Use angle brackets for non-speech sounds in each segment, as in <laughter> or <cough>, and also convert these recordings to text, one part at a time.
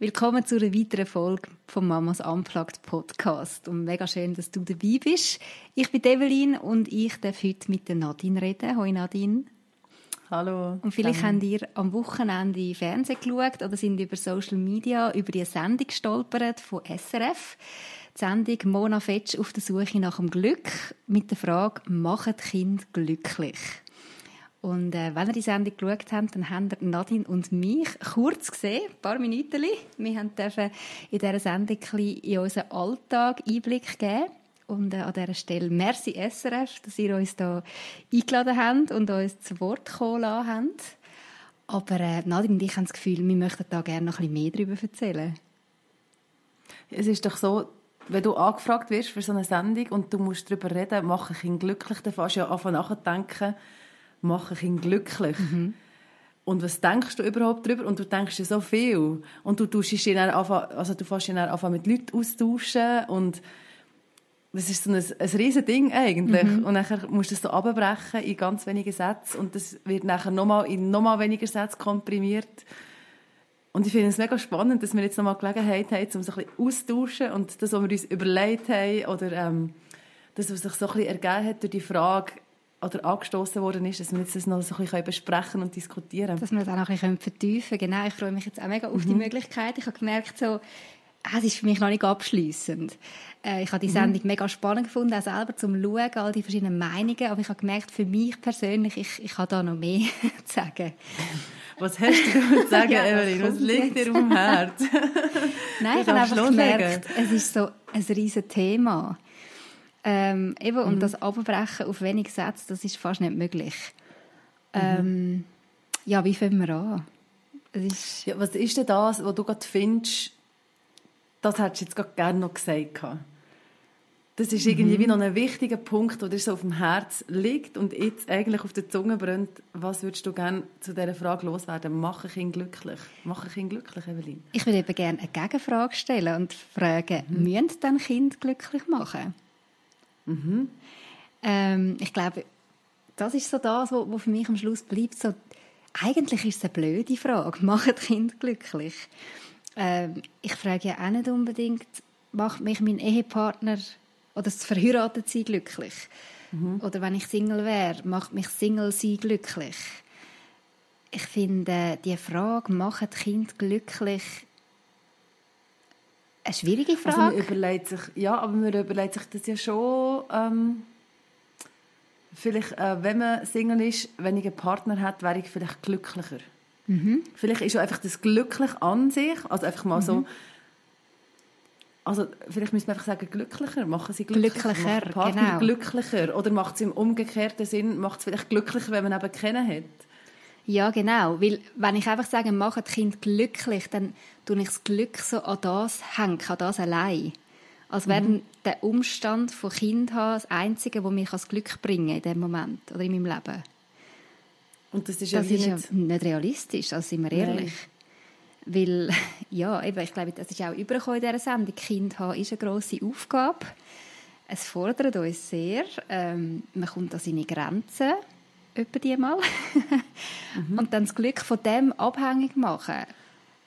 Willkommen zu einer weiteren Folge vom Mamas Unplugged Podcast. Und mega schön, dass du dabei bist. Ich bin Evelyn und ich darf heute mit der Nadine reden. Hoi Nadine. Hallo. Und vielleicht habt ihr am Wochenende Fernsehen geschaut oder sind über Social Media über die Sendung gestolpert von SRF. Die Sendung Mona Fetsch auf der Suche nach dem Glück mit der Frage, machen Kind glücklich? Und äh, wenn ihr die Sendung geschaut habt, dann habt ihr Nadine und mich kurz gesehen, ein paar Minuten. Wir dürfen in dieser Sendung ein in unseren Alltag Einblick geben. Und äh, an dieser Stelle merci SRF, dass ihr uns da eingeladen habt und uns zu Wort kommen lassen habt. Aber äh, Nadine und ich haben das Gefühl, wir möchten da gerne noch ein bisschen mehr darüber erzählen. Es ist doch so, wenn du angefragt wirst für so eine Sendung und du musst darüber reden, mache ich ihn glücklich, dann fängst du ja anfangen nachzudenken, mache ich ihn glücklich. Mhm. Und was denkst du überhaupt darüber? Und du denkst ja so viel. Und du tust dich dann anfangen, also du fängst dann anfangen mit Leuten austauschen und das ist so ein, ein riesen Ding eigentlich. Mhm. Und dann musst du das so abbrechen in ganz wenige Sätze und das wird nachher nochmal in nochmal weniger Sätze komprimiert. Und ich finde es mega spannend, dass wir jetzt nochmal Gelegenheit haben, um so ein bisschen austauschen und das, was wir uns überlegt haben oder ähm, das, was sich so ein bisschen ergeben hat durch die Frage, oder angestoßen worden ist, dass wir jetzt das noch so ein bisschen besprechen und diskutieren Dass wir das auch noch ein bisschen vertiefen können. Genau, ich freue mich jetzt auch mega auf mhm. die Möglichkeit. Ich habe gemerkt, so, ah, es ist für mich noch nicht abschließend. Äh, ich habe die mhm. Sendung mhm. mega spannend gefunden, auch selber zum Schauen, all die verschiedenen Meinungen. Aber ich habe gemerkt, für mich persönlich, ich, ich habe da noch mehr <laughs> zu sagen. Was hast du zu sagen, <laughs> ja, Evelyn? Was liegt dir um Herz? <laughs> Nein, ich habe einfach gemerkt, es ist so ein riesiges Thema. Ähm, eben, und mhm. das Abbrechen auf wenig Sätze, das ist fast nicht möglich. Mhm. Ähm, ja, wie fangen wir an? Ist ja, was ist denn das, was du gerade findest, das hättest du jetzt gerade gerne noch gesagt? Das ist irgendwie mhm. wie noch ein wichtiger Punkt, der dir so auf dem Herz liegt und jetzt eigentlich auf der Zunge brennt. Was würdest du gerne zu dieser Frage loswerden? Mache ich ihn glücklich? Mache ich ihn glücklich, Evelyn? Ich würde eben gerne eine Gegenfrage stellen und fragen, mhm. müssen dann Kind glücklich machen? Mhm. Ähm, ich glaube, das ist so das, was für mich am Schluss bleibt. So, eigentlich ist es eine blöde Frage. <laughs> Macht Kind glücklich? Ähm, ich frage ja auch nicht unbedingt, macht mich mein Ehepartner oder das Verheiratetsein glücklich? Mhm. Oder wenn ich Single wäre, macht mich Single sein glücklich? Ich finde, die Frage, macht Kind glücklich, eine schwierige Frage. Also man überlegt sich, ja, aber man überlegt sich das ja schon, ähm, vielleicht, äh, wenn man Single ist, wenn ich einen Partner hat, wäre ich vielleicht glücklicher. Mhm. Vielleicht ist ja einfach das glücklich an sich, also einfach mal mhm. so, also vielleicht müssen wir einfach sagen, glücklicher, machen sie glücklicher, glücklicher Partner genau. glücklicher oder macht es im umgekehrten Sinn, macht es vielleicht glücklicher, wenn man eben kennen hat. Ja, genau. Weil, wenn ich einfach sage, mache das Kind glücklich, dann tue ich das Glück so an das hängen, an das allein. Als wäre mhm. der Umstand von Kind haben das Einzige, was mich das Glück bringen in dem Moment oder in meinem Leben. Und das ist, das ja, ist nicht, ja nicht realistisch, also sind wir ehrlich. Nein. Weil, <laughs> ja, eben, ich glaube, das ist auch übergekommen in dieser Sendung. Kind haben ist eine grosse Aufgabe. Es fordert uns sehr. Ähm, man kommt an seine Grenzen etwa die mal. mhm. Und dann das Glück von dem abhängig machen.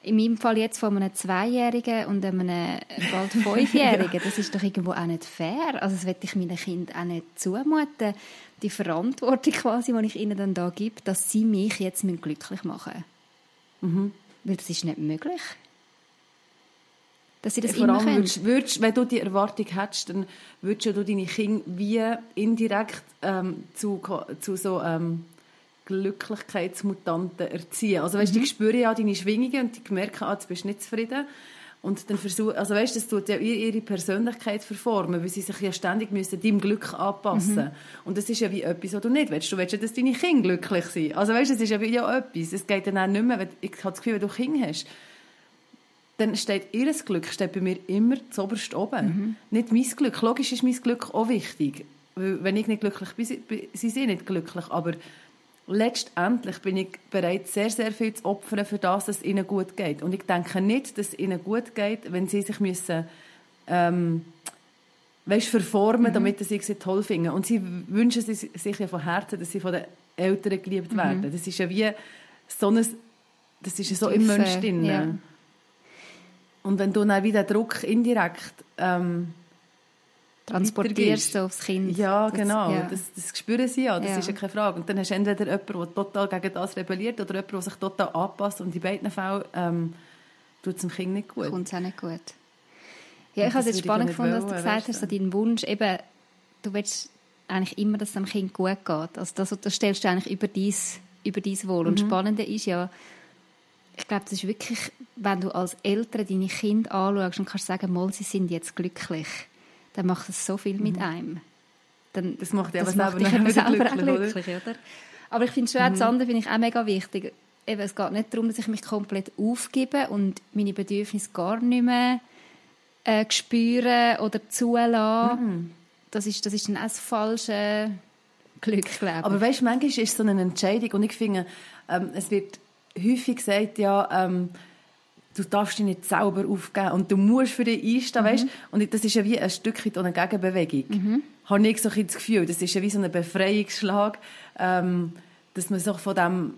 In meinem Fall jetzt von einem Zweijährigen und einem bald <laughs> Fünfjährigen, ja. das ist doch irgendwo auch nicht fair. Also das will ich meinen Kindern auch nicht zumuten. Die Verantwortung quasi, die ich ihnen dann da gebe, dass sie mich jetzt glücklich machen mhm. Weil das ist nicht möglich dass sie das Vor allem würdest, würdest, wenn du die Erwartung hättest, dann würdest du deine Kinder wie indirekt ähm, zu, zu so ähm, Glücklichkeitsmutanten erziehen. Also weißt, mhm. die spüren ja deine Schwingungen und die merken, ah, jetzt bist du nicht zufrieden. Und dann versuch, also weißt, das tut ja ihre Persönlichkeit verformen, weil sie sich ja ständig müssen deinem Glück anpassen. Mhm. Und das ist ja wie etwas, was du nicht willst. Du willst ja, dass deine Kinder glücklich sind. Also weißt, das ist ja wie ja etwas. Es geht dann auch nicht mehr, ich habe das Gefühl, wenn du Kinder hast, dann steht ihr Glück steht bei mir immer zuoberst oben. Mhm. Nicht mein Glück. Logisch ist mein Glück auch wichtig. Weil wenn ich nicht glücklich bin, sind sie nicht glücklich. Aber letztendlich bin ich bereit, sehr, sehr viel zu opfern für das, dass es ihnen gut geht. Und ich denke nicht, dass es ihnen gut geht, wenn sie sich müssen, ähm, weißt, verformen, mhm. damit sie sie toll finden. Und sie wünschen sich ja von Herzen, dass sie von den Eltern geliebt mhm. werden. Das ist ja wie so ein, das ist ja so im Mensch drin. Ja. Und wenn du dann wieder Druck indirekt ähm, transportierst du aufs Kind. Ja, genau. Das, ja. das, das spüren sie ja, das ja. ist ja keine Frage. Und dann hast du entweder jemanden, der total gegen das rebelliert oder jemanden, der sich total anpasst und in beiden Fällen ähm, tut es dem Kind nicht gut. Kommt es auch nicht gut. Ja, ich habe es spannend gefunden, dass du gesagt hast, so dein Wunsch, eben, du willst eigentlich immer, dass es dem Kind gut geht. Also das, das stellst du eigentlich über dein, über dein Wohl. Mhm. Und das Spannende ist ja, ich glaube, das ist wirklich, wenn du als Eltern deine Kinder anschaust und kannst sagen, mal, sie sind jetzt glücklich, dann macht das so viel mit mhm. einem. Dann, das macht dich aber selber, selber glücklich, auch glücklich oder? oder? Aber ich finde schon, mhm. das andere finde ich auch mega wichtig. Eben, es geht nicht darum, dass ich mich komplett aufgebe und meine Bedürfnisse gar nicht mehr äh, spüre oder zulasse. Mhm. Das, ist, das ist dann auch das falsche Glück, glaube ich. Aber weißt du, manchmal ist es so eine Entscheidung und ich finde, ähm, es wird häufig gesagt, ja, ähm, du darfst dich nicht selber aufgeben und du musst für dich einstehen, mhm. weißt? Und das ist ja wie ein Stückchen eine Gegenbewegung. Mhm. Habe ich so ein das Gefühl, das ist ja wie so ein Befreiungsschlag, ähm, dass man sich von dem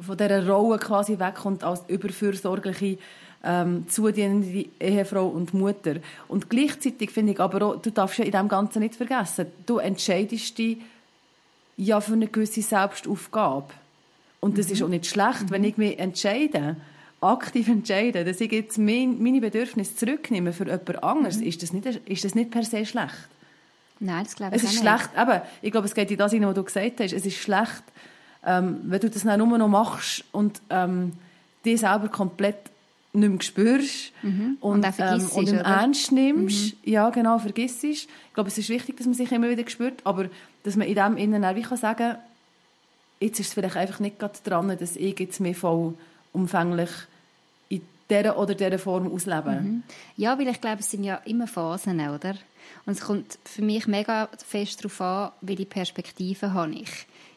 von dieser Rolle quasi wegkommt als überfürsorgliche ähm, zudienende Ehefrau und Mutter. Und gleichzeitig finde ich aber auch, du darfst ja in dem Ganzen nicht vergessen, du entscheidest dich ja für eine gewisse Selbstaufgabe. Und das mhm. ist auch nicht schlecht, mhm. wenn ich mich entscheide, aktiv entscheide, dass ich jetzt mein, meine Bedürfnisse zurücknehme für jemand anderes, mhm. ist, das nicht, ist das nicht per se schlecht. Nein, das glaube ich Es ist schlecht, aber ich glaube, es geht in das hinein, was du gesagt hast, es ist schlecht, ähm, wenn du das dann nur noch machst und ähm, dich selber komplett nicht mehr spürst mhm. und, und, ähm, und im Ernst nimmst. Mhm. Ja, genau, vergisst. Ich glaube, es ist wichtig, dass man sich immer wieder spürt, aber dass man in dem Innen auch wie kann sagen jetzt ist es vielleicht einfach nicht gerade dran, dass ich jetzt mehr voll umfänglich in dieser oder dieser Form auslebe. Mhm. Ja, weil ich glaube, es sind ja immer Phasen, oder? Und es kommt für mich mega fest darauf an, welche Perspektive habe ich.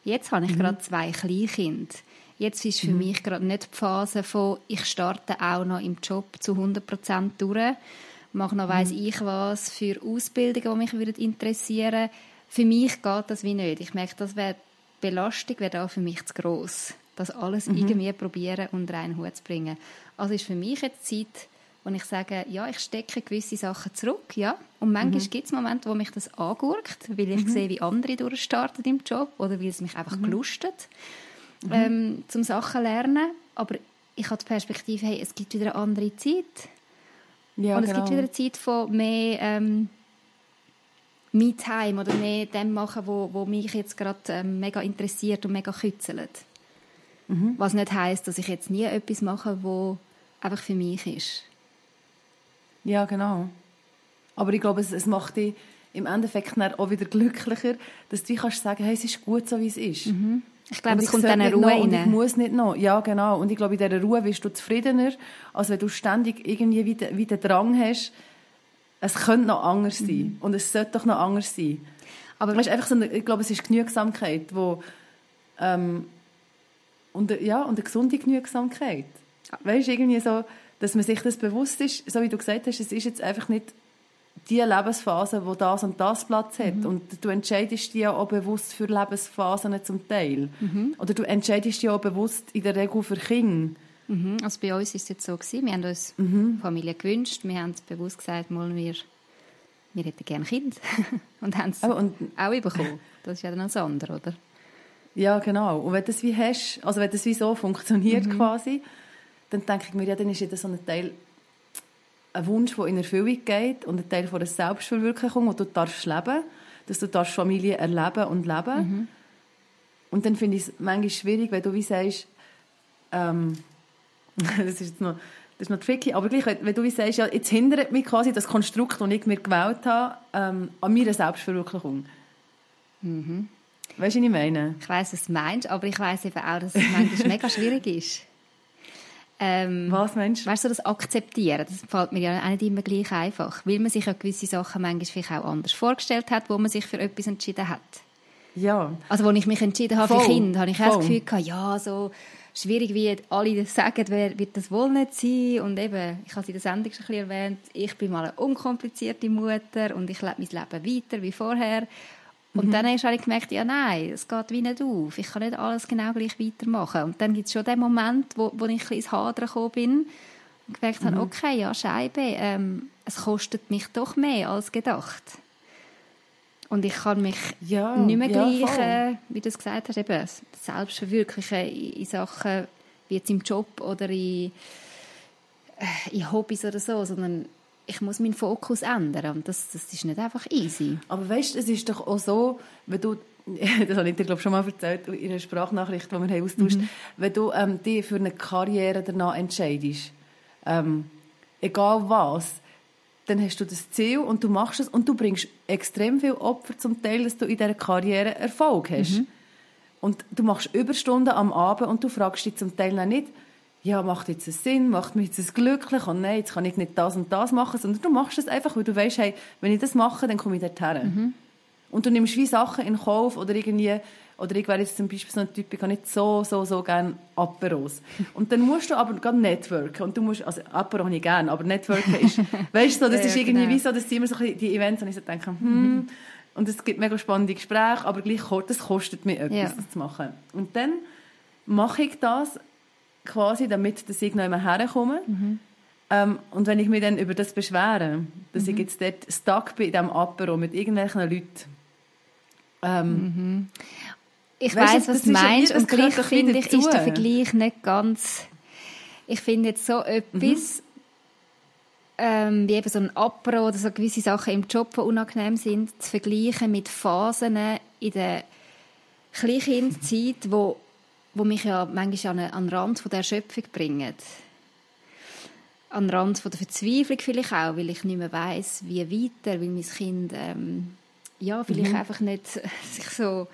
Jetzt habe ich mhm. gerade zwei Kleinkinder. Jetzt ist für mhm. mich gerade nicht die Phase von, ich starte auch noch im Job zu 100% durch, mache noch weiss mhm. ich was für Ausbildungen, die mich interessieren würden. Für mich geht das wie nicht. Ich merke, das wäre Belastung wäre auch für mich zu gross, das alles mhm. irgendwie probieren und rein Hut zu bringen. Also ist für mich jetzt Zeit, wo ich sage, ja, ich stecke gewisse Sachen zurück, ja. Und manchmal mhm. gibt es Momente, wo mich das angurkt, weil ich mhm. sehe, wie andere durchstarten im Job oder weil es mich einfach mhm. gelustet, mhm. ähm, zum Sachen lernen. Aber ich habe die Perspektive, hey, es gibt wieder eine andere Zeit. Ja, und es genau. gibt wieder eine Zeit von mehr ähm, Me-Time oder mehr dem machen, wo, wo mich jetzt gerade ähm, mega interessiert und mega kützelt. Mhm. Was nicht heißt, dass ich jetzt nie etwas mache, wo einfach für mich ist. Ja, genau. Aber ich glaube, es, es macht dich im Endeffekt auch wieder glücklicher, dass du kannst sagen, hey, es ist gut so, wie es ist. Mhm. Ich glaube, es kommt dann eine Ruhe rein. ich muss nicht noch. Ja, genau. Und ich glaube, in dieser Ruhe wirst du zufriedener, als wenn du ständig irgendwie wieder, wieder Drang hast, es könnte noch anders sein. Mhm. Und es sollte doch noch anders sein. Aber weißt, einfach so eine, ich glaube, es ist Genügsamkeit, wo, ähm, und, ja, und eine gesunde Genügsamkeit. Weißt irgendwie so, dass man sich das bewusst ist, so wie du gesagt hast, es ist jetzt einfach nicht die Lebensphase, wo das und das Platz hat. Mhm. Und du entscheidest dich ja auch bewusst für Lebensphasen zum Teil. Mhm. Oder du entscheidest dich auch bewusst in der Regel für Kinder. Mhm. Also bei uns ist es jetzt so gewesen, wir haben uns mhm. Familie gewünscht, wir haben bewusst gesagt, mal wir, wir hätten gerne Kind <laughs> und haben es oh, und, auch bekommen. Das ist ja dann das andere, oder? Ja, genau. Und wenn das wie hast, also wenn das wie so funktioniert mhm. quasi, dann denke ich mir, ja, dann ist ja so ein Teil ein Wunsch, der in Erfüllung geht und ein Teil von der Selbstverwirklichung, wo du darfst leben, dass du darfst Familie erleben und leben. Mhm. Und dann finde ich es manchmal schwierig, wenn du wie sagst, ähm, <laughs> das ist noch, das ist noch tricky, aber gleich, wenn du wie sagst, ja, jetzt hindert mich quasi das Konstrukt, das ich mir gewählt habe, ähm, an meiner Selbstverwirklichung. Mhm. Weißt du, was ich meine? Ich weiss, was du meinst, aber ich weiss eben auch, dass es manchmal mega schwierig ist. Ähm, Was meinst du? Weißt du, das Akzeptieren, das fällt mir ja auch nicht immer gleich einfach, weil man sich ja gewisse Sachen manchmal vielleicht auch anders vorgestellt hat, wo man sich für etwas entschieden hat. Ja. Also, als ich mich entschieden habe für Voll. Kinder, habe ich auch das. Gefühl gehabt, ja, so schwierig wie alle das sagen, wer- wird das wohl nicht sein. Und eben, ich habe es in der Sendung schon ein bisschen erwähnt, ich bin mal eine unkomplizierte Mutter und ich lebe mein Leben weiter wie vorher. Und dann habe ich gemerkt, ja nein, es geht wie nicht auf. Ich kann nicht alles genau gleich weitermachen. Und dann gibt es schon den Moment, wo, wo ich ein bisschen ins Hadern gekommen bin und gemerkt habe, okay, ja, Scheibe, ähm, es kostet mich doch mehr als gedacht. Und ich kann mich Ja, nicht mehr ja, gleich, voll. äh, wie du es gesagt hast, eben selbst verwirklichen in, Sachen wie jetzt im Job oder in, äh, in Hobbys oder so, sondern ich muss meinen Fokus ändern und das, das ist nicht einfach easy. Aber weißt du, es ist doch auch so, wenn du, <laughs> das habe ich dir glaube schon mal erzählt in einer Sprachnachricht, die wir haben austauscht, wenn du ähm, dich für eine Karriere danach entscheidest, ähm, egal was, dann hast du das Ziel und du machst es und du bringst extrem viel Opfer zum Teil, dass du in dieser Karriere Erfolg hast. Und du machst Überstunden am Abend und du fragst dich zum Teil auch nicht, ja, macht jetzt einen Sinn, macht mich jetzt glücklich und nein, jetzt kann ich nicht das und das machen, sondern du machst es einfach, weil du weißt, hey, wenn ich das mache, dann komme ich dorthin. Und du nimmst wie Sachen in Kauf oder irgendwie, oder ich wäre jetzt zum Beispiel so ein Typ, ich habe nicht so, so, so gerne Aperos. Und dann musst du aber gerade networken und du musst, also Apero habe ich gerne, aber networken ist, <laughs> weißt du, so, das Ja, ist irgendwie genau. wie so, das sind immer so die Events, und ich so denke, hm, und es gibt mega spannende Gespräche, aber gleich, das kostet mir etwas, Ja. das zu machen. Und dann mache ich das quasi, damit dass ich noch immer herkomme. Ähm, und wenn ich mich dann über das beschwere, dass ich jetzt dort stuck bin in diesem Apero mit irgendwelchen Leuten, ähm, Ich weiß, was du ja meinst und gleich finde ich, ist der. Vergleich nicht ganz... Ich finde jetzt so etwas, ähm, wie eben so ein Apro oder so gewisse Sachen im Job, die unangenehm sind, zu vergleichen mit Phasen in der Kleinkindzeit, wo, wo mich ja manchmal an, an den Rand von der Erschöpfung bringen. An den Rand von der Verzweiflung vielleicht auch, weil ich nicht mehr weiss, wie weiter, weil mein Kind ähm, ja, vielleicht Mhm. einfach nicht <laughs> sich so,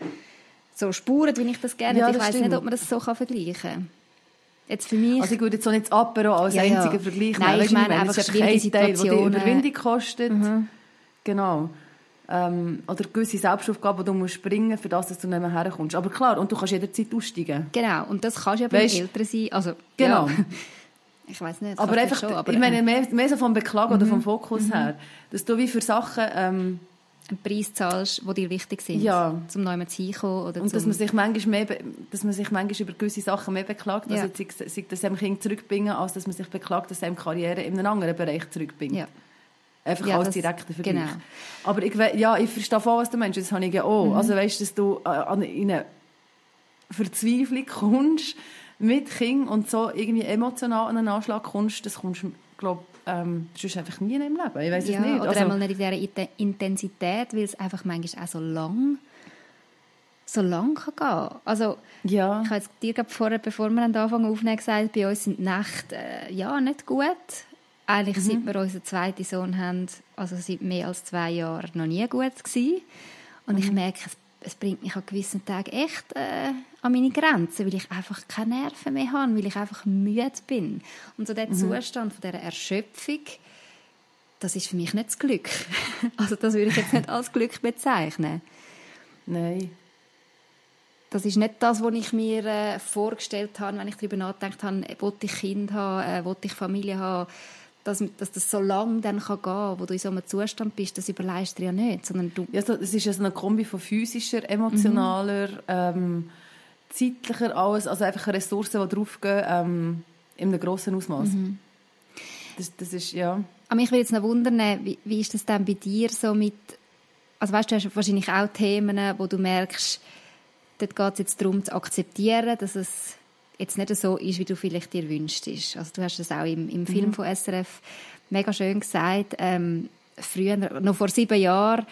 so spuren, wie ich das gerne Ja, hätte. Ich das weiß nicht, ob man das so kann vergleichen kann. Jetzt für mich... also ich würde jetzt auch nicht das Apero als Ja, ja. einzigen Vergleich Nein, nehmen. ich Weisst du, meine es einfach ein schwierige Teil, der die Situationen. Mhm. Überwindung kostet. Genau. Ähm, oder gewisse Selbstaufgaben, die du musst bringen für das, dass du nicht mehr herkommst. Aber klar, und du kannst jederzeit aussteigen. Genau, und das kannst du ja beim Weisst- Eltern sein. Also, Genau. Ja. <laughs> Ich weiß nicht. Aber einfach, schon, aber ich meine, mehr, mehr so vom Beklagen oder vom Fokus her, dass du wie für Sachen, ähm, einen Preis zahlst, die dir wichtig sind. Ja. Zum neu hinkommen oder und dass man sich manchmal mehr, dass man sich manchmal über gewisse Sachen mehr beklagt, Ja. also sei, sei das einem Kind zurückbringen, als dass man sich beklagt, dass einem Karriere in einem anderen Bereich zurückbringt. ja. Einfach Ja, als direkter Vergleich. genau. Aber ich, ja, ich verstehe voll, was du meinst, das habe ich ja auch. Mhm. Also weißt, dass du äh, an- in eine Verzweiflung kommst mit Kind und so irgendwie emotional an einen Anschlag kommst, das kommst glaube ähm, sonst einfach nie in deinem Leben. Ich weiß ja, es nicht. Oder Also, einmal nicht in dieser Intensität, weil es einfach manchmal auch so lang so lang kann gehen. Also, ja. ich habe dir gerade vorher, bevor wir anfangen aufnehmen, gesagt, bei uns sind die Nächte äh, ja, nicht gut. Eigentlich, Mhm. seit wir unseren zweiten Sohn haben, also seit mehr als zwei Jahren, noch nie gut gewesen. Und Mhm. ich merke, es, es bringt mich an gewissen Tagen echt äh, an meine Grenzen, weil ich einfach keine Nerven mehr habe, weil ich einfach müde bin. Und so der Mhm. Zustand von dieser Erschöpfung, das ist für mich nicht das Glück. <laughs> Also das würde ich jetzt nicht als Glück bezeichnen. Nein. Das ist nicht das, was ich mir äh, vorgestellt habe, wenn ich darüber nachgedacht habe, äh, wollte ich Kind haben, äh, wollte ich Familie haben, dass, dass das so lange dann kann gehen, wo du in so einem Zustand bist, das überleist du ja nicht, sondern du, Ja, so, es ist ja so eine Kombi von physischer, emotionaler, ähm, zeitlicher, alles, also einfach Ressourcen, die draufgehen, ähm, in einem grossen Ausmaß. Das, das ist, ja... Aber mich würde jetzt noch wundern, wie, wie ist das denn bei dir so mit, also weißt du, du hast wahrscheinlich auch Themen, wo du merkst, dort geht es jetzt darum zu akzeptieren, dass es jetzt nicht so ist, wie du vielleicht dir wünschst. Also du hast das auch im, im Film von SRF mega schön gesagt. Ähm, früher, noch vor sieben Jahren,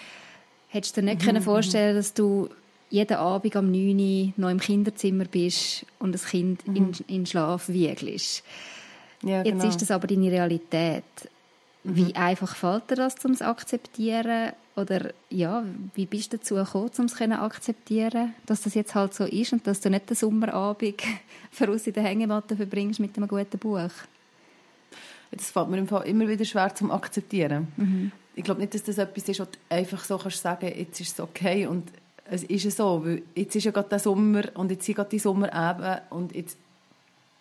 hättest du dir nicht können vorstellen dass du jeden Abend am 9 Uhr noch im Kinderzimmer bist und das Kind in, in Schlaf wiegelst. ja Jetzt genau. ist das aber deine Realität. Wie einfach fällt dir das, um es zu akzeptieren? Oder ja, wie bist du dazu gekommen, um es zu akzeptieren, dass das jetzt halt so ist und dass du nicht den Sommerabend <laughs> voraus in der Hängematte verbringst mit einem guten Buch? Das fällt mir im Fall immer wieder schwer zum Akzeptieren. Mhm. Ich glaube nicht, dass das etwas ist, was du einfach so kannst sagen, jetzt ist es okay und es ist so, weil jetzt ist ja gerade der Sommer und jetzt sind gerade die Sommerabend und jetzt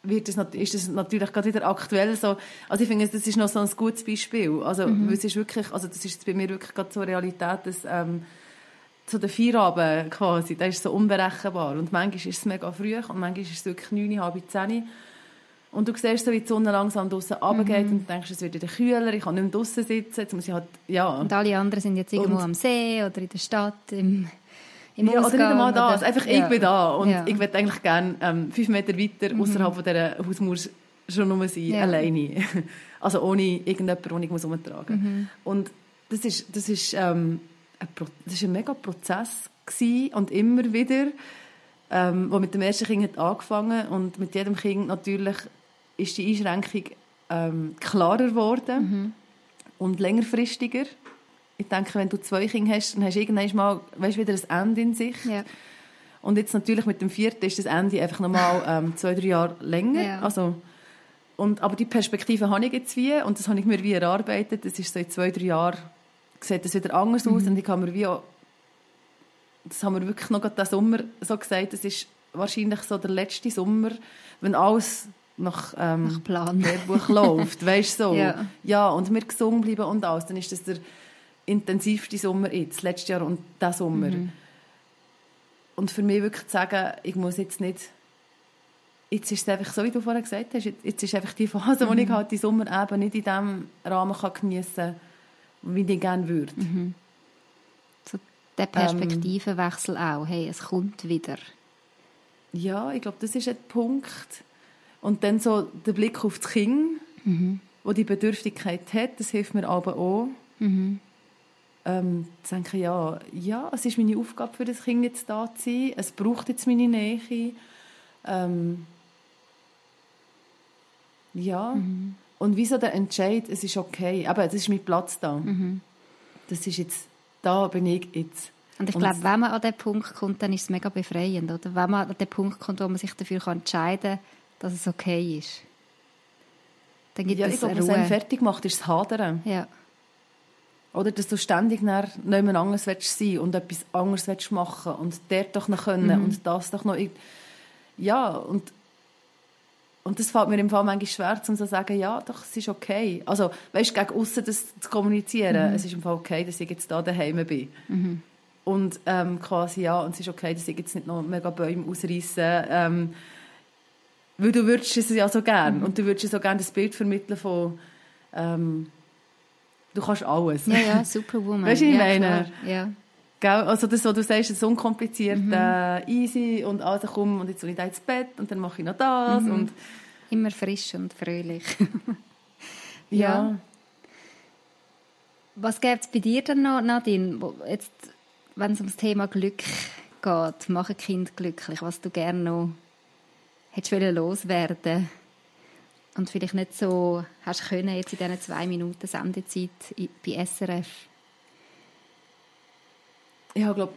wird das, ist das natürlich gerade wieder aktuell so. Also ich finde, das ist noch so ein gutes Beispiel. Also, mhm. es ist wirklich, also das ist bei mir wirklich gerade so eine Realität, dass ähm, so der Feierabend quasi, der ist so unberechenbar. Und manchmal ist es mega früh und manchmal ist es wirklich neun, halb zehn. Und du siehst so, wie die Sonne langsam draußen runtergeht mhm. und denkst, es wird wieder kühler, ich kann nicht mehr draußen sitzen, jetzt muss ich halt, ja. Und alle anderen sind jetzt irgendwo und, am See oder in der Stadt, im ja, oder nicht einmal das. Einfach, ja. ich bin da. Und ja. ich würde eigentlich gerne ähm, fünf Meter weiter mhm. außerhalb von dieser Hausmauer schon nur sein, ja. alleine. <laughs> Also ohne irgendjemanden, den ich muss umtragen muss. Mhm. Und das ist, das ist, ähm, ein, das ist ein mega Prozess gewesen und immer wieder, ähm, wo mit dem ersten Kind hat angefangen und mit jedem Kind natürlich ist die Einschränkung ähm, klarer geworden mhm. und längerfristiger ich denke, wenn du zwei Kinder hast, dann hast du irgendwann mal weißt, wieder ein Ende in sich. Ja. Und jetzt natürlich mit dem vierten ist das Ende einfach nochmal ähm, zwei, drei Jahre länger. Ja. Also, und, aber die Perspektive habe ich jetzt wie, und das habe ich mir wie erarbeitet. Das ist seit zwei, drei Jahren, sieht das wieder anders mhm. aus. Und ich habe mir wie auch, das haben wir wirklich noch diesen Sommer so gesagt, das ist wahrscheinlich so der letzte Sommer, wenn alles nach, ähm, nach Plan Lehrbuch läuft, weißt so. <laughs> Ja. ja, und wir gesungen bleiben und alles, dann ist das der intensivste Sommer jetzt, letztes Jahr und diesen Sommer. Mhm. Und für mich wirklich zu sagen, ich muss jetzt nicht, jetzt ist es einfach so, wie du vorher gesagt hast, jetzt ist einfach die Phase, mhm. wo ich halt die Sommer eben nicht in dem Rahmen kann geniessen kann, wie ich gerne würde. Mhm. So der Perspektivenwechsel ähm, auch, hey, es kommt wieder. Ja, ich glaube, das ist ein Punkt. Und dann so der Blick auf das Kind, mhm. wo die Bedürftigkeit hat, das hilft mir aber auch. Mhm ähm, zu denken, ja, ja, es ist meine Aufgabe für das Kind jetzt da zu sein, es braucht jetzt meine Nähe. Ähm, ja, mhm. und wieso der Entscheid, es ist okay, aber es ist mein Platz da. Mhm. Das ist jetzt, da bin ich jetzt. Und ich glaube, wenn man an den Punkt kommt, dann ist es mega befreiend, oder? Wenn man an den Punkt kommt, wo man sich dafür entscheiden kann, dass es okay ist. Dann gibt ja, es ich glaube, was einen fertig macht, ist das Hadern. Ja. Oder dass du ständig nicht mehr anders willst sein und etwas anderes willst machen und dort doch noch können mhm. und das doch noch... Ja, und, und das fällt mir im Fall manchmal schwer, um zu sagen, ja, doch, es ist okay. Also, weißt du, gegen außen das zu kommunizieren, mhm. es ist im Fall okay, dass ich jetzt da daheim bin. Mhm. Und ähm, quasi, ja, und es ist okay, dass ich jetzt nicht noch mega Bäume ausreiße, ähm, weil du würdest es ja so gern mhm. und du würdest so gerne das Bild vermitteln von... Ähm, du kannst alles. Ja, ja, <laughs> Superwoman. Weißt du, ich ja, meine? Ja. Also das, was du sagst, ist unkompliziert, mhm. äh, easy und also komm und jetzt will ich da ins Bett und dann mache ich noch das mhm. und immer frisch und fröhlich. <laughs> ja. ja. Was gibt es bei dir dann noch, Nadine, jetzt, wenn es ums Thema Glück geht, machen Kind glücklich, was du gerne noch hättest loswerden und vielleicht nicht so hast können jetzt in diesen zwei Minuten Sendezeit bei SRF? Ja, ich glaube,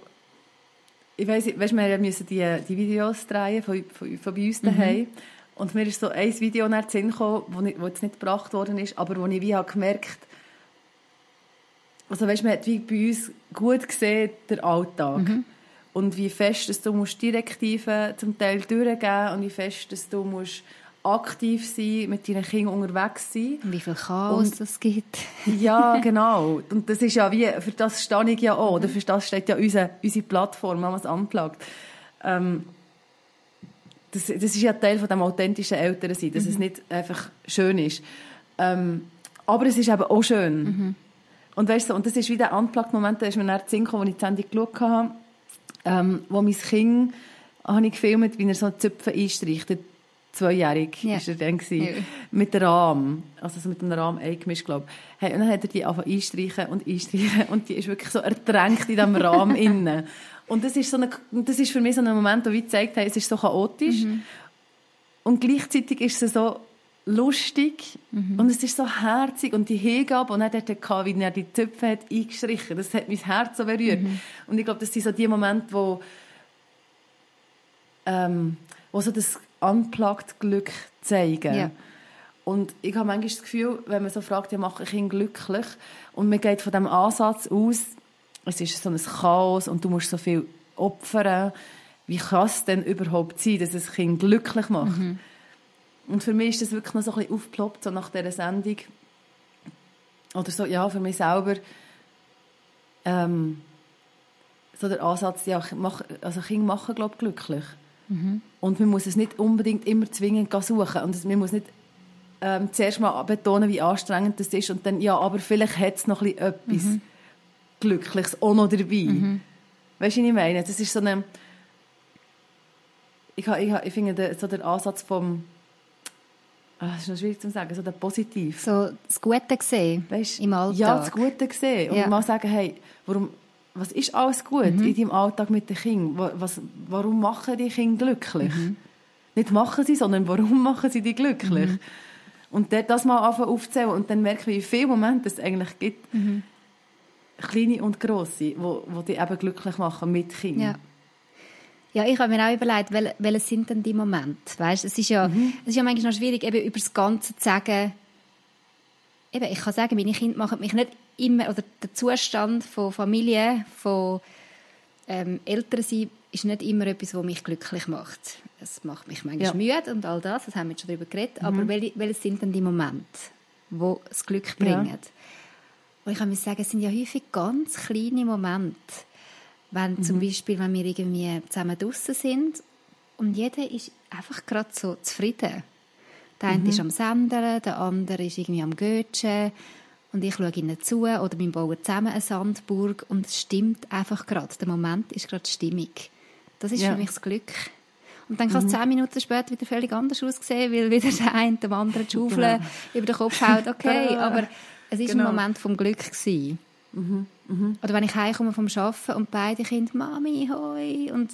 ich weiss, weißt, wir müssen die, die Videos drehen von, von, von bei uns daheim. Mhm. Und mir ist so ein Video nach Sinn gekommen, das jetzt nicht gebracht worden ist, aber wo ich wie habe gemerkt also weißt, man hat wie bei uns gut gesehen, der Alltag. Mhm. Und wie fest dass du musst Direktiven zum Teil durchgeben und wie fest dass du musst aktiv sein, mit deinen Kindern unterwegs sein. Wie viel Chaos und, das gibt. <laughs> ja, genau. Und das ist ja wie, für das stehe ich ja auch, oder für das steht ja unsere, unsere Plattform, Mamas Unplugged. Ähm, das, das ist ja Teil von dem authentischen Elternsein, dass mhm. es nicht einfach schön ist. Ähm, aber es ist eben auch schön. Mhm. Und weißt du, und das ist wie der Unplugged-Moment, da ist mir nach Sinn gekommen, als ich die Sendung geschaut habe, ähm, wo mein Kind habe ich gefilmt, wie er so Zöpfe einstreicht zweijährig ja. ist er dann gewesen, ja. mit Rahm, also so mit einem Rahm eingemischt, glaube ich. Hey, und dann hat er die einfach einstreichen und einstreichen und die ist wirklich so ertränkt in diesem Rahm <laughs> innen. Und das ist, so eine, das ist für mich so ein Moment, wo ich gezeigt habe, es ist so chaotisch mhm. und gleichzeitig ist es so lustig und es ist so herzig und die Hingabe und dann dort hatte, wie er die Zöpfe hat eingestrichen, das hat mein Herz so berührt. Und ich glaube, das sind so die Momente, wo, ähm, wo so das unplugged Glück zeigen. Ja. Und ich habe manchmal das Gefühl, wenn man so fragt, ja, mache ich ihn glücklich? Und man geht von dem Ansatz aus, es ist so ein Chaos und du musst so viel opfern. Wie kann es denn überhaupt sein, dass es Kind glücklich macht? Und für mich ist das wirklich noch so ein bisschen aufgeploppt, so nach dieser Sendung. Oder so, ja, für mich selber. Ähm, so der Ansatz, ja, mach, also Kinder machen, glaube ich, glücklich. Und man muss es nicht unbedingt immer zwingend suchen. Und man muss nicht ähm, zuerst mal betonen, wie anstrengend das ist. Und dann, ja, aber vielleicht hat es noch ein bisschen etwas Glückliches auch noch dabei. Weißt du, was ich meine? Das ist so eine... Ich, ich, ich finde, der, so der Ansatz vom... Ah, das ist noch schwierig zu sagen, so der Positiv. So das Gute gesehen Weißt, im Alltag. Ja, das Gute sehen. Und Ja. mal sagen, hey, warum, was ist alles gut Mhm. in deinem Alltag mit den Kindern? Wa- Was, warum machen die Kinder glücklich? Mhm. Nicht machen sie, sondern warum <laughs> machen sie die glücklich? Mhm. Und dort das mal aufzählen und dann merken wir, wie viele Momente es eigentlich gibt, Mhm. kleine und grosse, wo, wo die eben glücklich machen mit Kindern. Ja. Ja, ich habe mir auch überlegt, wel, welche sind denn die Momente? Weißt, es ist ja, Mhm. es ist ja manchmal noch schwierig, eben über das Ganze zu sagen. Eben, ich kann sagen, meine Kinder machen mich nicht immer, oder der Zustand von Familie, von ähm, Eltern sein, ist nicht immer etwas, was mich glücklich macht. Es macht mich manchmal Ja. müde und all das, das haben wir schon darüber geredet. Aber welche, welche sind denn die Momente, wo das Glück bringen? Und ich kann mir sagen, es sind ja häufig ganz kleine Momente. Wenn zum Beispiel, wenn wir irgendwie zusammen draußen sind und jeder ist einfach gerade so zufrieden. Der eine ist am Sendern, der andere ist irgendwie am Götschen und ich schaue ihnen zu oder wir bauen zusammen eine Sandburg und es stimmt einfach gerade. Der Moment ist gerade stimmig. Das ist Ja. für mich das Glück. Und dann kann es zehn Minuten später wieder völlig anders aussehen, weil wieder der eine dem anderen die Schaufel über den Kopf haut. Okay, <laughs> aber es ist Genau. ein Moment vom Glück gewesen. Oder wenn ich heimkomme vom Arbeiten und beide Kinder «Mami, hoi!» und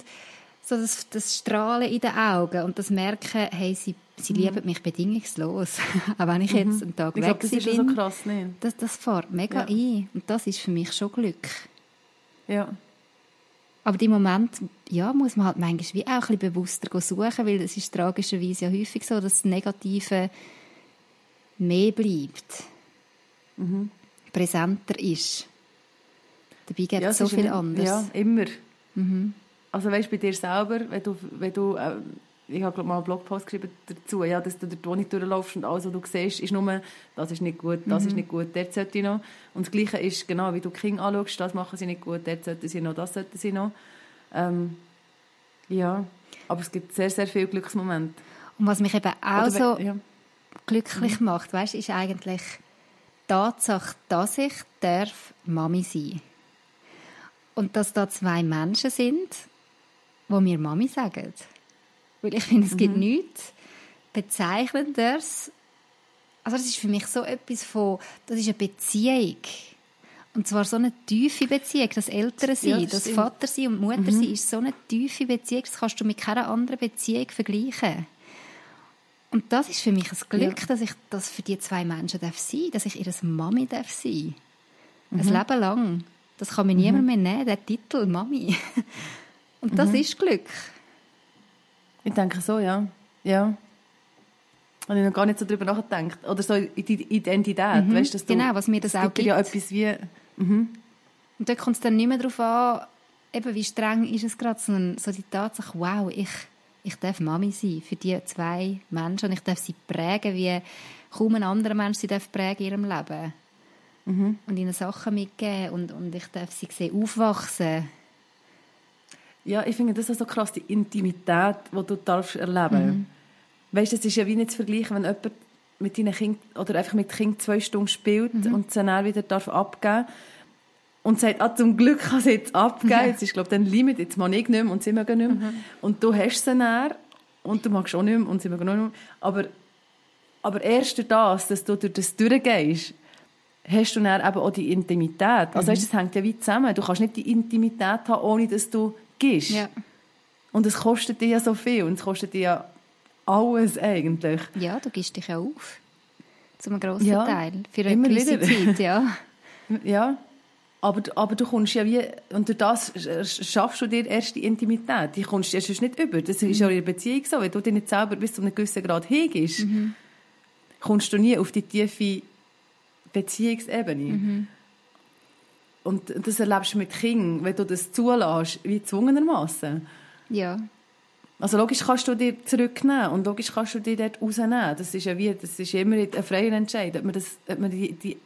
so das, das Strahlen in den Augen und das Merken, hey, sie, sie lieben mich bedingungslos. <laughs> Auch wenn ich jetzt einen Tag Ich weg glaube, das ist bin. so krass, nicht? das, das fährt mega Ja. ein. Und das ist für mich schon Glück. Ja. Aber die Moment, ja, muss man halt manchmal wie auch ein bisschen bewusster suchen, weil es ist tragischerweise ja häufig so, dass das Negative mehr bleibt, präsenter ist. Dabei gibt Ja, es so ist viel anderes. Ja, immer. Also weißt, bei dir selber, wenn du, wenn du äh, ich habe glaub, mal einen Blogpost geschrieben dazu, ja, dass du durch die Wohnung durchlaufst und alles, was du siehst, ist nur, das ist nicht gut, das ist nicht gut, dort sollte ich noch. Und das Gleiche ist, genau, wie du Kinder anschaust, das machen sie nicht gut, dort sollten sie noch, das sollten sie noch. Ähm, ja, aber es gibt sehr, sehr viele Glücksmomente. Und was mich eben auch Oder so ja. glücklich macht, weißt, ist eigentlich die Tatsache, dass ich darf Mami sein Und dass da zwei Menschen sind, die mir Mami sagen. Weil ich finde, es gibt nichts Bezeichnenderes. Also das ist für mich so etwas von, das ist eine Beziehung. Und zwar so eine tiefe Beziehung, das Eltern sein, Ja, das das. Vater sein und Mutter sein, ist so eine tiefe Beziehung, das kannst du mit keiner anderen Beziehung vergleichen. Und das ist für mich ein Glück, Ja. dass ich das für die zwei Menschen darf sein, dass ich ihre Mami darf sein. Mhm. Ein Leben lang. Das kann mir niemand mehr nehmen, der Titel Mami. <laughs> Und Mhm. das ist Glück. Ich denke so, ja. Ja. Habe ich noch gar nicht so drüber nachgedacht. Oder so die Identität, weißt, dass du, Genau, was mir das es auch gibt. ja etwas wie... Und dort kommt es dann nicht mehr darauf an, eben wie streng ist es gerade, sondern so die Tatsache, wow, ich, ich darf Mami sein für die zwei Menschen und ich darf sie prägen, wie kaum ein anderer Mensch sie darf prägen in ihrem Leben. Und ihnen Sachen mitgeben und, und ich darf sie sehen aufwachsen. Ja, ich finde das auch so krass, die Intimität, die du darfst erleben Mhm. Weißt du, es ist ja wie nicht zu vergleichen, wenn jemand mit deinen Kindern oder einfach mit Kind zwei Stunden spielt Mhm. und sie dann wieder darf abgeben und sagt, ah, zum Glück kann sie jetzt abgeben. Jetzt ist, glaube ich, dann Limit, jetzt mag ich nicht mehr und sie mögen nicht mehr. Mhm. Und du hast sie dann und du magst auch nicht mehr und sie mögen auch nicht mehr. Aber, aber erst durch das, dass du durch das durchgehst, hast du dann eben auch die Intimität. Also weißt, das hängt ja wie zusammen. Du kannst nicht die Intimität haben, ohne dass du gehst. Ja. Und es kostet dir ja so viel und es kostet dir ja alles eigentlich. Ja, du gibst dich ja auf. Zum grossen Ja, Teil. Für eine immer gewisse wieder. Zeit, ja. <laughs> Ja, aber, aber du kommst ja wie, und durch das schaffst du dir erst die Intimität. Die kommst du ja sonst nicht über. Das ist ja in einer Beziehung so. Wenn du dich nicht selber bis zu einem gewissen Grad hegst, kommst du nie auf die tiefe Beziehungsebene. Und das erlebst du mit Kindern, wenn du das zulässt, wie zwungenermassen. Ja. Also logisch kannst du dir zurücknehmen und logisch kannst du dir dort rausnehmen. Das ist ja wie, das ist immer ein freier Entscheid, ob man, das, ob man die, die,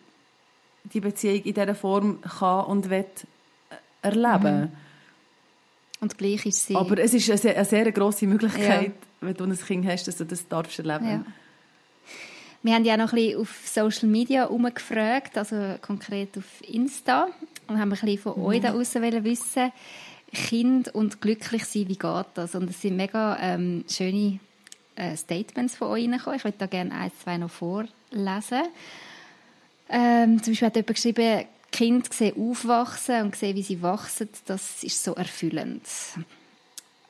die Beziehung in dieser Form kann und will äh, erleben. Und gleich ist sie... Aber es ist eine sehr, eine sehr grosse Möglichkeit, wenn du ein Kind hast, dass du das darfst erleben. Ja. Wir haben ja noch ein bisschen auf Social Media umgefragt, also konkret auf Insta, und haben ein bisschen von euch da raus wollen wissen, Kind und glücklich sein, wie geht das? Und es sind mega ähm, schöne äh, Statements von euch reingekommen. Ich würde da gerne eins, zwei noch vorlesen. Ähm, zum Beispiel hat jemand geschrieben, Kind sehen aufwachsen und sehen, wie sie wachsen, das ist so erfüllend.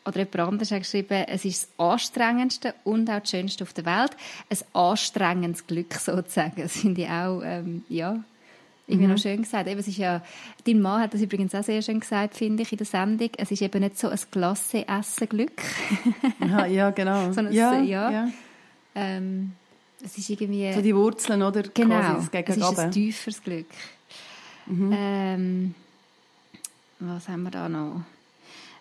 Oder jemand anderes hat geschrieben, es ist das anstrengendste und auch das schönste auf der Welt. Ein anstrengendes Glück sozusagen. <laughs> Das finde ich auch, ähm, ja, irgendwie noch schön gesagt. Eben, es ist ja, dein Mann hat das übrigens auch sehr schön gesagt, finde ich, in der Sendung. Es ist eben nicht so ein Glasse-Essen-Glück. Ja, ja genau. <laughs> So ein- ja, ja. ja. ähm, es ist irgendwie... So die Wurzeln, oder? Genau, Quasi es ist ein tieferes Glück. Ähm, was haben wir da noch?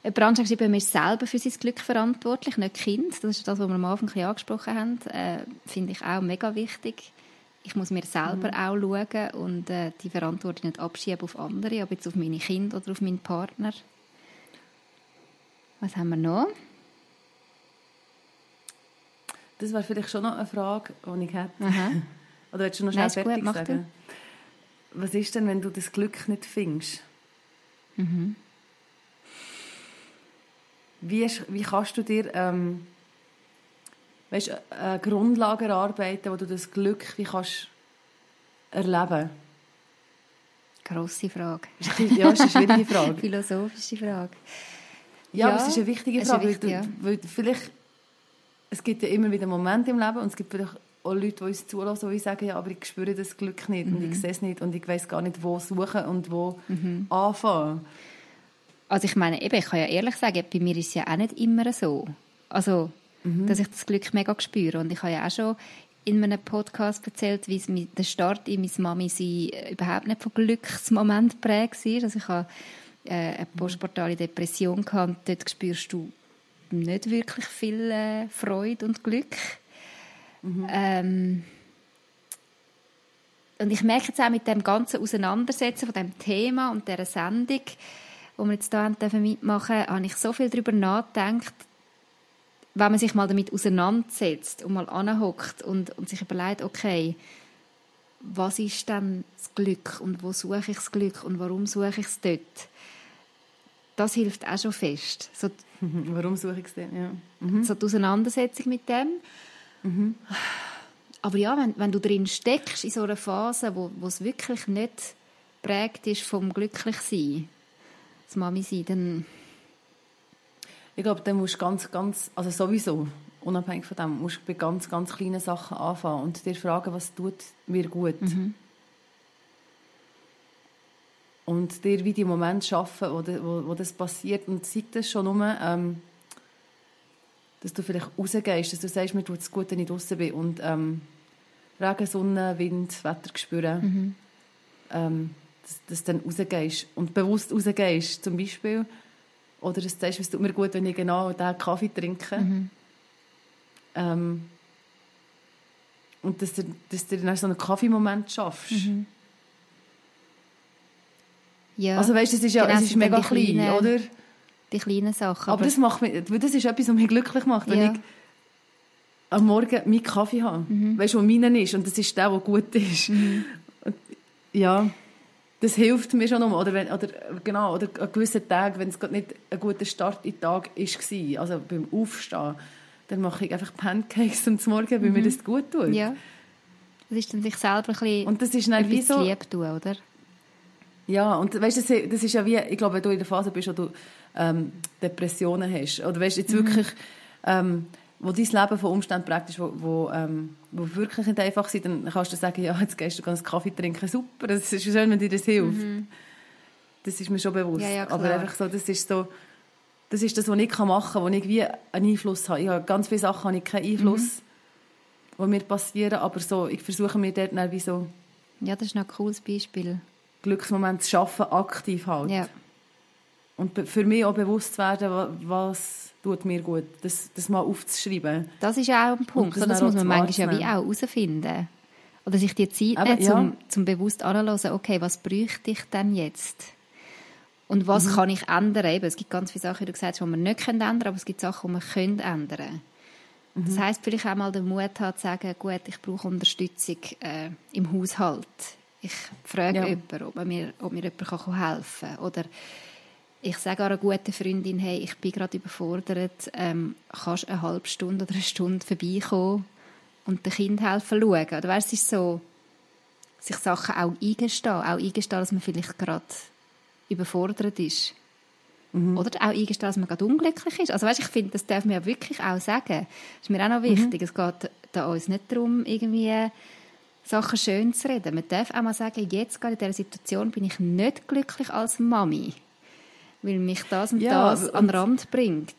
Anderes hat geschrieben, man ist selber für sein Glück verantwortlich, nicht Kind. Das ist das, was wir am Anfang angesprochen haben. Äh, Finde ich auch mega wichtig. Ich muss mir selber auch schauen und äh, die Verantwortung nicht abschieben auf andere, ob jetzt auf meine Kinder oder auf meinen Partner. Was haben wir noch? Das wäre vielleicht schon noch eine Frage, die ich hätte. Aha. <laughs> Oder willst du noch Nein, schnell gut, fertig mach sagen? Was ist denn, wenn du das Glück nicht findest? Mhm. Wie, wie kannst du dir ähm, weißt, eine Grundlage erarbeiten, wo du das Glück wie kannst erleben Grosse Frage. <laughs> Ja, das ist eine schwierige Frage. <laughs> Philosophische Frage. Ja, Ja, aber es ist eine wichtige Frage. wichtig, weil, ja. du, weil vielleicht, es gibt ja immer wieder Momente im Leben und es gibt vielleicht auch Leute, die uns zulassen, die sagen, ja, aber ich spüre das Glück nicht und Mhm. ich sehe es nicht und ich weiß gar nicht, wo suchen und wo anfangen. Also ich meine, eben, ich kann ja ehrlich sagen, bei mir ist es ja auch nicht immer so. Also, dass ich das Glück mega spüre. Und ich habe ja auch schon in einem Podcast erzählt, wie es der Start in meine Mami sie äh, überhaupt nicht von Glücksmoment prägt war. Also ich habe äh, eine postportale Depression gehabt und dort spürst du nicht wirklich viel äh, Freude und Glück. Ähm, und ich merke jetzt auch mit dem ganzen Auseinandersetzen von dem Thema und dieser Sendung, wo wir jetzt hier haben dürfen mitmachen, habe ich so viel darüber nachgedacht, wenn man sich mal damit auseinandersetzt und mal anhockt und, und sich überlegt, okay, was ist denn das Glück und wo suche ich das Glück und warum suche ich es dort? Das hilft auch schon fest. So, Warum suche ich es denn? Ja. so die Auseinandersetzung mit dem. Aber ja, wenn, wenn du drin steckst, in so einer Phase, wo, wo es wirklich nicht prägt ist vom Glücklichsein, das Mami sein, dann Ich glaube, dann musst du ganz, ganz, also sowieso, unabhängig von dem, musst du bei ganz, ganz kleinen Sachen anfangen und dir fragen, was tut mir gut. Und dir wie die Momente schaffen, wo, wo, wo das passiert. Und sei das schon nur, ähm, dass du vielleicht rausgehst, dass du sagst, mir tut es gut, wenn ich draußen bin. Und ähm, Regen, Sonne, Wind, Wetter spüren. Ähm, dass, dass du dann rausgehst und bewusst rausgehst, zum Beispiel. Oder du sagst, es tut mir gut, wenn ich genau diesen Kaffee trinke. Ähm, und dass du, dass du dann so einen Kaffeemoment schaffst. ja, Also weißt, es ist ja Genau, es es ist mega klein, kleinen- oder? die kleinen Sachen. Aber, das macht mich, das ist etwas, was mich glücklich macht, wenn Ja. ich am Morgen meinen Kaffee habe. Mhm. Weißt du, wo meinen ist und das ist der, der gut ist. Und, ja, das hilft mir schon noch. Oder, wenn, oder, genau, oder an gewissen Tagen, wenn es gerade nicht ein guter Start in den Tag war, also beim Aufstehen, dann mache ich einfach Pancakes am Morgen, weil mir das gut tut. Mhm. ja, das ist dann sich selber ein bisschen Und das ist dann wie so... lieb tun, oder? Ja, und weißt, das, das ist ja wie, ich glaube, wenn du in der Phase bist, wo du ähm, Depressionen hast, oder weißt, jetzt wirklich, ähm, wo dein Leben von Umständen prägt ist, wo, wo, ähm, wo wirklich nicht einfach sind, dann kannst du sagen, ja, jetzt gehst du einen Kaffee trinken, super, das ist schön, wenn dir das hilft. Mhm. Das ist mir schon bewusst. Ja, ja, Aber einfach so, das ist so, das ist das, was ich machen kann, wo ich wie einen Einfluss habe. Ich habe ganz viele Sachen habe ich keinen Einfluss, mhm. die mir passieren, aber so, ich versuche mir dort dann wie so... Ja, das ist noch ein cooles Beispiel. Glücksmomente zu schaffen, aktiv halt. Ja. Und für mich auch bewusst zu werden, was tut mir gut, das, das mal aufzuschreiben. Das ist auch ein Punkt. Das, das muss man manchmal ja wie auch herausfinden. Oder sich die Zeit nehmen, ja. um, zum bewusst anzuhören, okay, was bräuchte ich denn jetzt? Und was mhm. kann ich ändern? Eben, es gibt ganz viele Sachen, wie du gesagt hast, die man nicht ändern können, aber es gibt Sachen, die man können ändern mhm. Das heisst, vielleicht auch mal den Mut haben, zu sagen, gut, ich brauche Unterstützung äh, im Haushalt. Ich frage ja. jemanden, ob mir, ob mir jemand helfen kann. Oder ich sage einer guten Freundin, hey, ich bin gerade überfordert, ähm, kannst eine halbe Stunde oder eine Stunde vorbeikommen und dem Kind helfen schauen. Oder weißt, es ist so, sich Sachen auch eingestehen, auch eingestehen, dass man vielleicht gerade überfordert ist. Mhm. Oder auch eingestehen, dass man gerade unglücklich ist. Also weißt, ich finde, das darf man ja wirklich auch sagen. Das ist mir auch noch wichtig. Mhm. Es geht da uns nicht darum, irgendwie Sachen schön zu reden. Man darf auch mal sagen, jetzt gerade in dieser Situation bin ich nicht glücklich als Mami weil mich das und ja, das an den Rand bringt.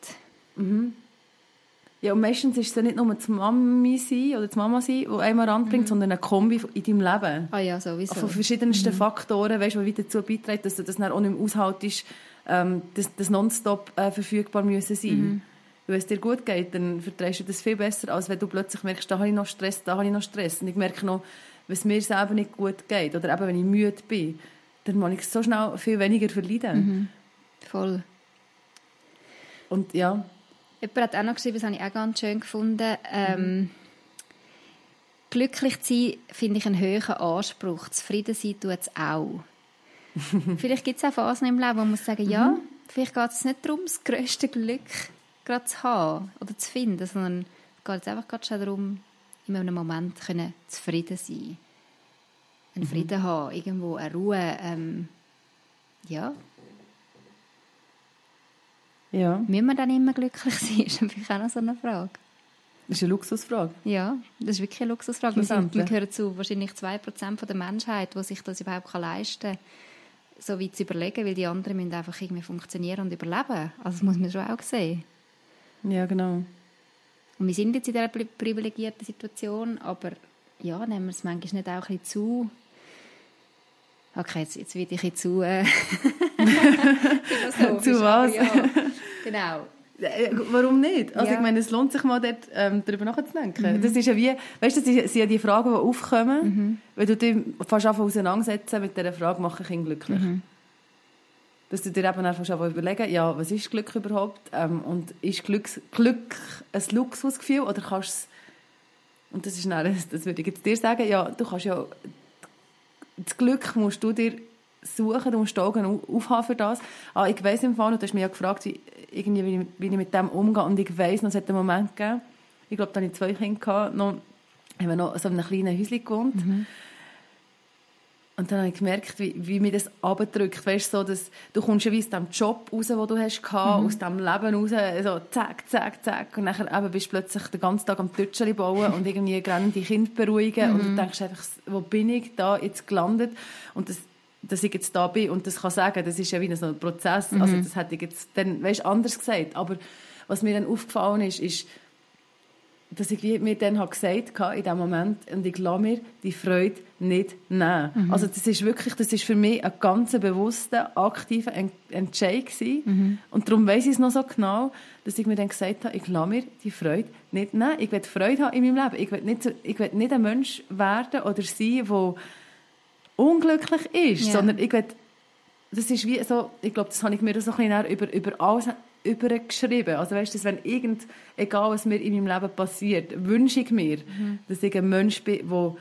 Mhm. Ja, und meistens ist es ja nicht nur das Mami sein oder das Mama sein, das einem an den Rand bringt, mhm. sondern eine Kombi in deinem Leben. Ah ja, sowieso. Von verschiedensten mhm. Faktoren, weißt, die dazu beitragen, dass du das dann auch nicht mehr aushaltest, ähm, das, das nonstop äh, verfügbar müssen sein. Mhm. Wenn es dir gut geht, dann verträgst du das viel besser, als wenn du plötzlich merkst, da habe ich noch Stress, da habe ich noch Stress. Und ich merke noch, wenn es mir selber nicht gut geht oder eben wenn ich müde bin, dann muss ich so schnell viel weniger verleiden. Mhm. Voll. Und ja. Jemand hat auch noch geschrieben, das habe ich auch ganz schön gefunden. Ähm, mhm. Glücklich zu sein, finde ich einen höheren Anspruch. Zufrieden sein tut es auch. <laughs> vielleicht gibt es auch Phasen im Leben, wo man muss sagen, ja, mhm. vielleicht geht es nicht darum, das grösste Glück gerade zu haben oder zu finden, sondern es geht jetzt einfach gerade schon darum, in einem Moment können zufrieden sein. Einen mhm. Frieden haben, irgendwo eine Ruhe. Ähm, ja, ja. Müssen wir dann immer glücklich sein? Das <laughs> ist natürlich auch noch so eine Frage. Das ist eine Luxusfrage. Ja, das ist wirklich eine Luxusfrage. Wir, sind, wir gehören zu wahrscheinlich 2% der Menschheit, die sich das überhaupt leisten kann, so weit zu überlegen, weil die anderen müssen einfach irgendwie funktionieren und überleben. Also das muss man schon auch sehen. Ja, genau. Und wir sind jetzt in dieser privilegierten Situation, aber ja, nehmen wir es manchmal nicht auch ein bisschen zu Okay, jetzt, jetzt werde ich zu. Äh, <laughs> <laughs> zu was? Ja, genau. Äh, warum nicht? Also ja. ich meine, es lohnt sich mal dort, ähm, darüber nachzudenken. Mhm. Das ist ja wie, weißt du, das sind ja die Fragen, die aufkommen, mhm. wenn du dich fast auseinandersetzen mit dieser Frage, mache ich ihn glücklich? Mhm. Dass du dir eben einfach überlegen, ja, was ist Glück überhaupt? Ähm, und ist Glück, Glück ein Luxusgefühl oder kannst und das ist dann, <laughs> das würde ich jetzt dir sagen, ja, du kannst ja das Glück musst du dir suchen, du musst die Augen aufhaben für das. Ah, ich weiss im Fall, du hast mich ja gefragt, wie, irgendwie, wie, ich, wie ich mit dem umgehe und ich weiss noch, es hat einen Moment gegeben, ich glaube, da hatte ich zwei Kinder, gehabt, noch, haben wir noch so in einem kleinen Häuschen gewohnt. Mhm. Und dann habe ich gemerkt, wie, wie mir das abdrückt. Weißt so, dass du kommst ja wie aus dem Job raus, den du hast gehabt, mhm. aus dem Leben raus, so zack, zack, zack. Und dann eben bist du plötzlich den ganzen Tag am Tötscheli bauen und irgendwie die Kinder beruhigen. Mhm. Und du denkst einfach, wo bin ich da jetzt gelandet? Und das, dass ich jetzt da bin und das kann sagen, das ist ja wie so ein Prozess. Mhm. Also das hätte ich jetzt dann, weißt, anders gesagt. Aber was mir dann aufgefallen ist, ist, dass ich mir dann habe gesagt habe, in dem Moment, und ich lasse mir die Freude nicht nehmen. Mhm. Also das ist wirklich, das ist für mich ein ganz bewusster, aktiver Entscheid gewesen. Mhm. Und darum weiß ich es noch so genau, dass ich mir dann gesagt habe, ich lasse mir die Freude nicht nehmen. Ich will Freude haben in meinem Leben. Ich will nicht, ich will nicht ein Mensch werden oder sein, der unglücklich ist, ja. sondern ich will, das ist wie so, ich glaube, das habe ich mir so ein bisschen über, über alles übergeschrieben. Also weißt du, wenn irgend, egal was mir in meinem Leben passiert, wünsche ich mir, mhm. dass ich ein Mensch bin, der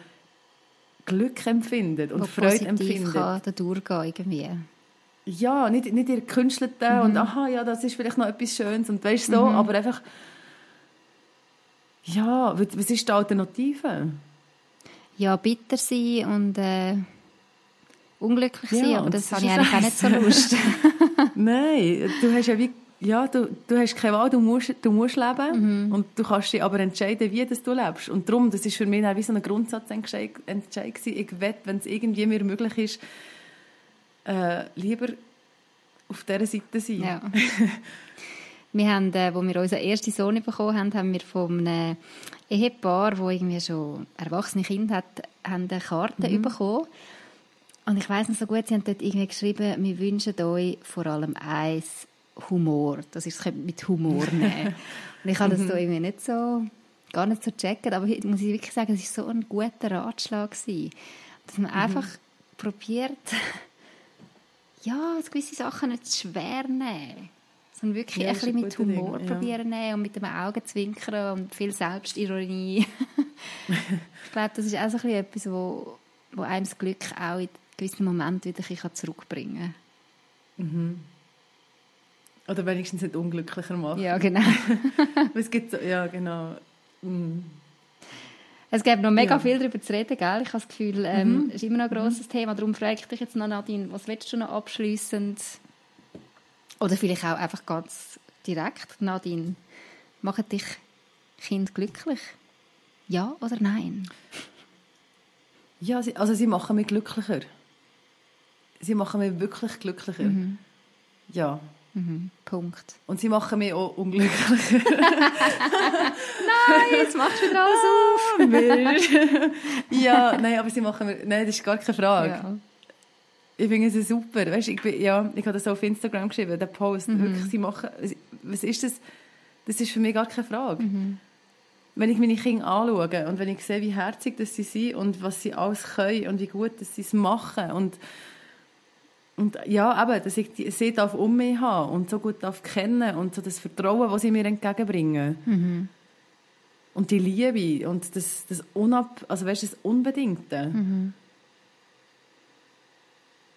Glück empfindet und wo Freude empfindet. kann da durchgehen irgendwie. Ja, nicht, nicht ihr Künstelten mhm. und aha, ja, das ist vielleicht noch etwas Schönes und weißt so, mhm. aber einfach ja, was ist die Alternative? Ja, bitter sein und äh, unglücklich sein, ja, aber das, das habe ich eigentlich auch nicht so Lust. <laughs> Nein, du hast ja wie ja, du, du hast keine Wahl, du musst, du musst leben mhm. und du kannst dich aber entscheiden, wie das du lebst. Und darum, das ist für mich auch wie so ein Grundsatzentscheid Entscheid gewesen. Ich wette, wenn es irgendwie mir möglich ist, äh, lieber auf dieser Seite sein. Ja. <laughs> wir haben, äh, wo wir unseren ersten Sohn bekommen haben, haben wir von einem Ehepaar, wo irgendwie schon erwachsene Kinder hat, haben eine Karte mhm. bekommen. Und ich weiß noch so gut, sie haben dort irgendwie geschrieben, wir wünschen euch vor allem eins, Humor. Das ist mit Humor <laughs> nehmen. Und ich habe das so irgendwie nicht so, gar nicht so checken, aber ich muss ich wirklich sagen, es war so ein guter Ratschlag gewesen, dass man mhm. einfach probiert, <laughs> ja, gewisse Sachen nicht zu schwer nehmen, sondern wirklich ja, ein bisschen mit Humor Ding, ja. probieren nehmen und mit dem Augenzwinkern und viel Selbstironie. <laughs> ich glaube, das ist auch so ein bisschen etwas, wo, wo einem das Glück auch in gewissen Momenten wieder ein zurückbringen kann. Mhm. Oder wenigstens nicht unglücklicher machen. Ja, genau. <laughs> es gibt so, ja, genau. Mm. Es gibt noch mega ja. viel darüber zu reden, gell? Ich habe das Gefühl, ähm, mhm. ist immer noch ein grosses mhm. Thema. Darum frage ich dich jetzt noch, Nadine, was willst du noch abschließend? Oder vielleicht auch einfach ganz direkt, Nadine, machen dich Kind glücklich? Ja oder nein? Ja, also sie machen mich glücklicher. Sie machen mich wirklich glücklicher. Mhm. Ja. Mhm. Punkt. Und sie machen mich auch unglücklicher. <laughs> nein, jetzt machst du wieder alles auf. ja, nein, aber sie machen mir... Nein, das ist gar keine Frage. Ja. Ich finde es super. Weißt, ich, bin, ja, ich habe das auf Instagram geschrieben, den Post. Mhm. Wirklich, sie machen... Was ist das? Das ist für mich gar keine Frage. Mhm. Wenn ich meine Kinder anschaue und wenn ich sehe, wie herzig das sie sind und was sie alles können und wie gut dass sie es machen und und ja, eben, dass ich sie darf um mich haben und so gut darf kennen und so das Vertrauen, das sie mir entgegenbringen. Mhm. Und die Liebe und das, das Unab, also weißt, das Unbedingte. Mhm.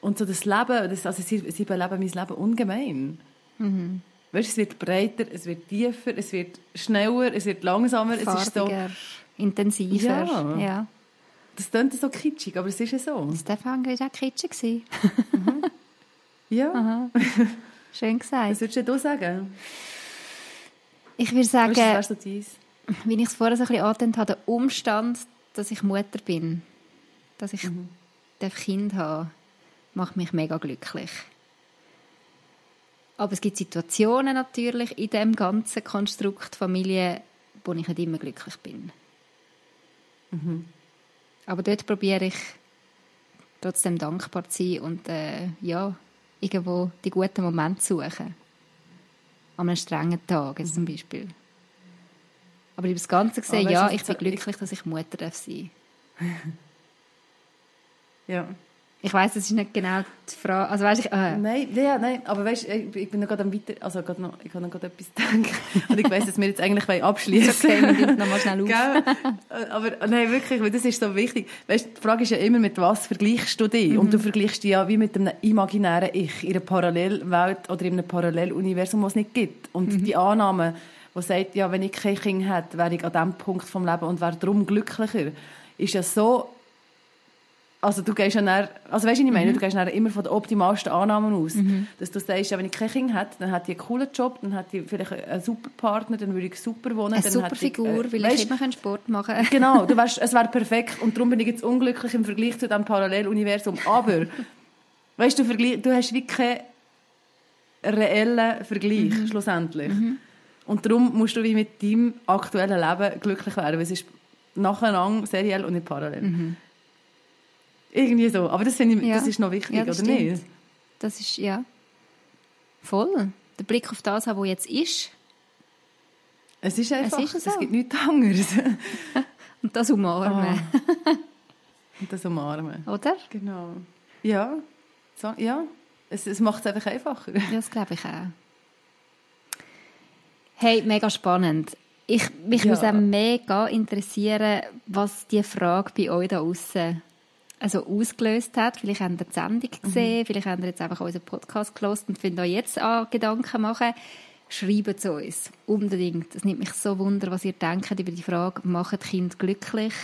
Und so das Leben, das, also sie, sie beleben mein Leben ungemein. Mhm. Weißt, es wird breiter, es wird tiefer, es wird schneller, es wird langsamer. Farbiger, es ist so, intensiver. Ja. ja. Das klingt so kitschig, aber es ist ja so. Das war auch kitschig. mhm. Ja. Aha. Schön gesagt. Was würdest du sagen? Ich würde sagen, weißt du, wie ich es vorher so ein bisschen angetönt habe, der Umstand, dass ich Mutter bin, dass ich mhm. Kind habe, macht mich mega glücklich. Aber es gibt Situationen natürlich in dem ganzen Konstrukt Familie, wo ich nicht immer glücklich bin. Mhm. Aber dort probiere ich trotzdem dankbar zu sein und äh, ja, irgendwo die guten Momente suchen. An einem strengen Tag jetzt zum Beispiel. Aber über das Ganze gesehen, ja, ich bin glücklich, dass ich Mutter sein darf. ja. Ich weiß, das ist nicht genau die Frage. Also weißt ich, äh. Nein, ja, nein, aber weißt, ich, ich bin noch gerade am weiter, also gerade noch, ich habe noch gerade etwas denken <laughs> und ich weiß, dass wir jetzt eigentlich abschließen. Okay, wir noch mal schnell <laughs> auf. Gell? Aber nein, wirklich, weil das ist so wichtig. Weißt, die Frage ist ja immer, mit was vergleichst du dich? Mhm. Und du vergleichst dich ja wie mit einem imaginären Ich in einer Parallelwelt oder in einem Paralleluniversum, das es nicht gibt. Und mhm. die Annahme, die sagt, ja, wenn ich kein Kind hätte, wäre ich an diesem Punkt vom Leben und wäre darum glücklicher, ist ja so also du gehst ja dann, also weißt du, ich meine? Mhm. Du gehst dann immer von den optimalsten Annahmen aus. Mhm. Dass du sagst, wenn ich kein Kind hätte, dann hätte ich einen coolen Job, dann hätte ich vielleicht einen super Partner, dann würde ich super wohnen. Eine super Figur, ich, äh, weil weißt, ich immer Sport machen kann. Genau, du <laughs> weißt, es wäre perfekt und darum bin ich jetzt unglücklich im Vergleich zu diesem Paralleluniversum. Aber, <laughs> weißt du, du hast wirklich keinen reellen Vergleich, mhm. schlussendlich. Mhm. Und darum musst du wie mit deinem aktuellen Leben glücklich werden, weil es ist nacheinander seriell und nicht parallel. Mhm. Irgendwie so. Aber das finde ich, ja. das ist noch wichtig, ja, oder stimmt. nicht? Das ist, ja. Voll. Der Blick auf das, was jetzt ist. Es ist einfach, es, ist so. es gibt nichts anderes. <laughs> Und das umarmen. Oh. Und das umarmen. Oder? Genau. Ja. So, ja. Es, es macht es einfach einfacher. Ja, das glaube ich auch. Hey, mega spannend. Ich, mich ja. würde auch mega interessieren, was die Frage bei euch da außen also ausgelöst hat. Vielleicht habt ihr die Sendung mhm. gesehen, mhm. vielleicht habt ihr jetzt einfach unseren Podcast gelesen und findet euch jetzt an Gedanken machen. Schreibt es uns. Unbedingt. Es nimmt mich so wunder, was ihr denkt über die Frage, macht Kind glücklich?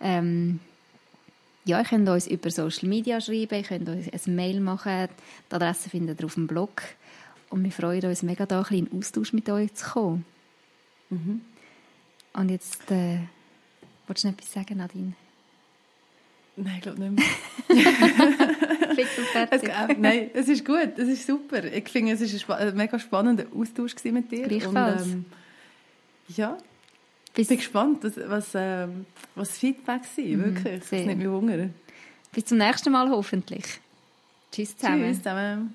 Ähm, ja, ihr könnt uns über Social Media schreiben, ihr könnt uns ein Mail machen. Die Adresse findet ihr auf dem Blog. Und wir freuen uns mega, da ein bisschen in Austausch mit euch zu kommen. Mhm. Und jetzt, äh, willst du noch etwas sagen, Nadine? Nein, ich glaube nicht mehr. <laughs> Es, äh, nein, es ist gut, es ist super. Ich finde, es war ein, mega spannender Austausch mit dir. Gleichfalls. Und, ähm, ja, ich bin gespannt, was, was, ähm, was Feedback sind, mhm, wirklich. Das nimmt mich Hunger. Bis zum nächsten Mal hoffentlich. Tschüss zusammen. Tschüss zusammen.